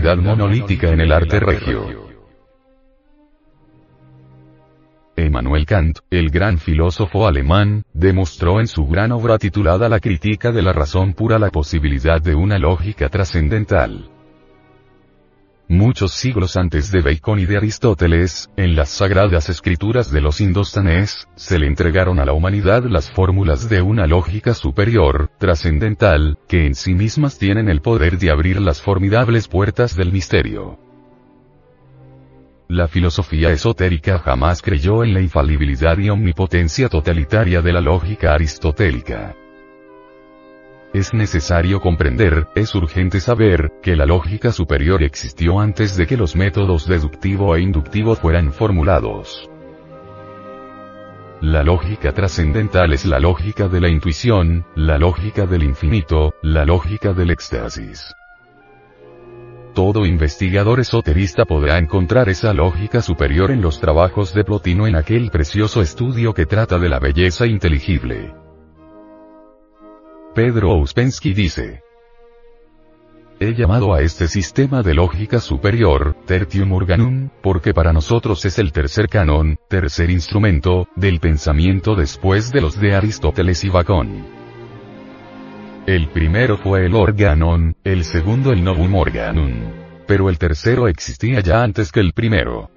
unidad monolítica en el arte regio. Emmanuel Kant, el gran filósofo alemán, demostró en su gran obra titulada La crítica de la razón pura la posibilidad de una lógica trascendental. Muchos siglos antes de Bacon y de Aristóteles, en las sagradas escrituras de los indostanes, se le entregaron a la humanidad las fórmulas de una lógica superior, trascendental, que en sí mismas tienen el poder de abrir las formidables puertas del misterio. La filosofía esotérica jamás creyó en la infalibilidad y omnipotencia totalitaria de la lógica aristotélica. Es necesario comprender, es urgente saber, que la lógica superior existió antes de que los métodos deductivo e inductivo fueran formulados. La lógica trascendental es la lógica de la intuición, la lógica del infinito, la lógica del éxtasis. Todo investigador esoterista podrá encontrar esa lógica superior en los trabajos de Plotino en aquel precioso estudio que trata de la belleza inteligible. Pedro Ouspensky dice, He llamado a este sistema de lógica superior, Tertium Organum, porque para nosotros es el tercer canon, tercer instrumento, del pensamiento después de los de Aristóteles y Bacon. El primero fue el organon, el segundo el novum organum. Pero el tercero existía ya antes que el primero.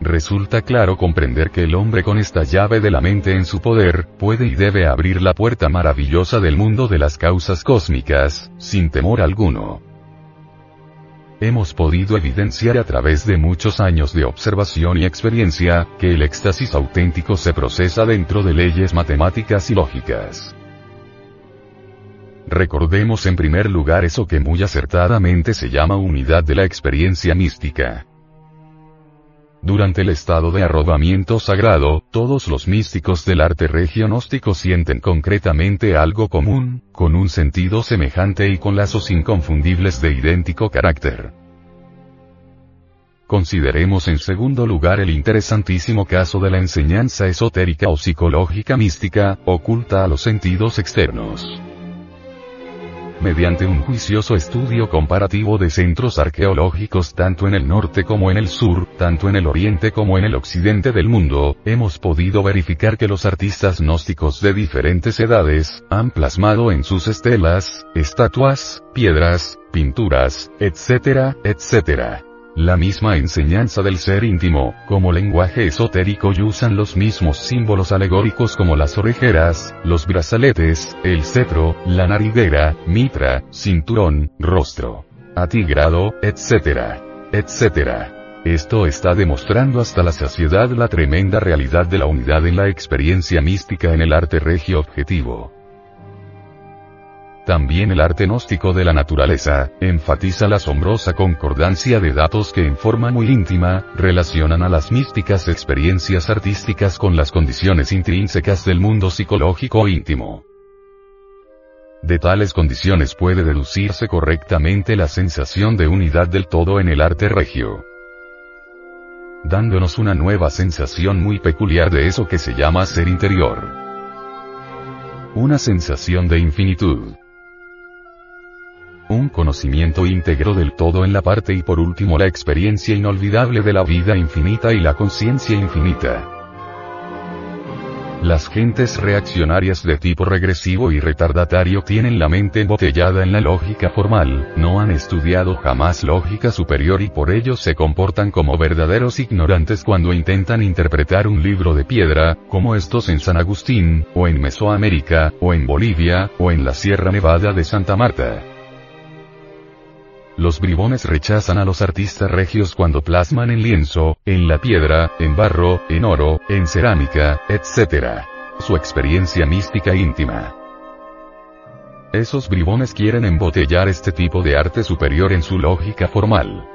Resulta claro comprender que el hombre con esta llave de la mente en su poder, puede y debe abrir la puerta maravillosa del mundo de las causas cósmicas, sin temor alguno. Hemos podido evidenciar a través de muchos años de observación y experiencia, que el éxtasis auténtico se procesa dentro de leyes matemáticas y lógicas. Recordemos en primer lugar eso que muy acertadamente se llama unidad de la experiencia mística. Durante el estado de arrobamiento sagrado, todos los místicos del arte regionóstico sienten concretamente algo común, con un sentido semejante y con lazos inconfundibles de idéntico carácter. Consideremos en segundo lugar el interesantísimo caso de la enseñanza esotérica o psicológica mística, oculta a los sentidos externos mediante un juicioso estudio comparativo de centros arqueológicos tanto en el norte como en el sur, tanto en el oriente como en el occidente del mundo, hemos podido verificar que los artistas gnósticos de diferentes edades, han plasmado en sus estelas, estatuas, piedras, pinturas, etc., etc la misma enseñanza del ser íntimo, como lenguaje esotérico y usan los mismos símbolos alegóricos como las orejeras, los brazaletes, el cetro, la nariguera, mitra, cinturón, rostro, atigrado, etc. etc. Esto está demostrando hasta la saciedad la tremenda realidad de la unidad en la experiencia mística en el arte regio objetivo. También el arte gnóstico de la naturaleza, enfatiza la asombrosa concordancia de datos que en forma muy íntima, relacionan a las místicas experiencias artísticas con las condiciones intrínsecas del mundo psicológico íntimo. De tales condiciones puede deducirse correctamente la sensación de unidad del todo en el arte regio. Dándonos una nueva sensación muy peculiar de eso que se llama ser interior. Una sensación de infinitud conocimiento íntegro del todo en la parte y por último la experiencia inolvidable de la vida infinita y la conciencia infinita. Las gentes reaccionarias de tipo regresivo y retardatario tienen la mente embotellada en la lógica formal, no han estudiado jamás lógica superior y por ello se comportan como verdaderos ignorantes cuando intentan interpretar un libro de piedra, como estos en San Agustín, o en Mesoamérica, o en Bolivia, o en la Sierra Nevada de Santa Marta. Los bribones rechazan a los artistas regios cuando plasman en lienzo, en la piedra, en barro, en oro, en cerámica, etc. Su experiencia mística íntima. Esos bribones quieren embotellar este tipo de arte superior en su lógica formal.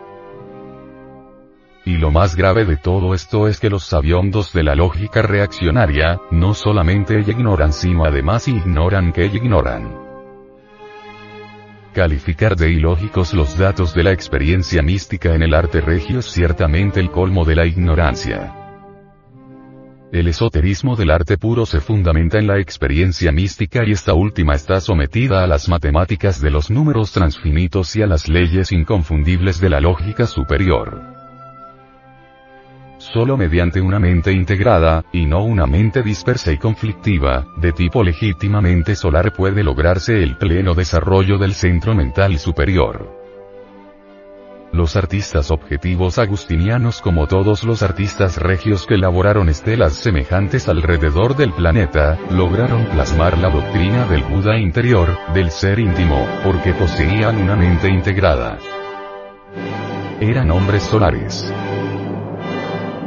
Y lo más grave de todo esto es que los sabiondos de la lógica reaccionaria, no solamente ignoran sino además ignoran que ignoran. Calificar de ilógicos los datos de la experiencia mística en el arte regio es ciertamente el colmo de la ignorancia. El esoterismo del arte puro se fundamenta en la experiencia mística y esta última está sometida a las matemáticas de los números transfinitos y a las leyes inconfundibles de la lógica superior. Solo mediante una mente integrada, y no una mente dispersa y conflictiva, de tipo legítimamente solar puede lograrse el pleno desarrollo del centro mental superior. Los artistas objetivos agustinianos como todos los artistas regios que elaboraron estelas semejantes alrededor del planeta, lograron plasmar la doctrina del Buda interior, del ser íntimo, porque poseían una mente integrada. Eran hombres solares.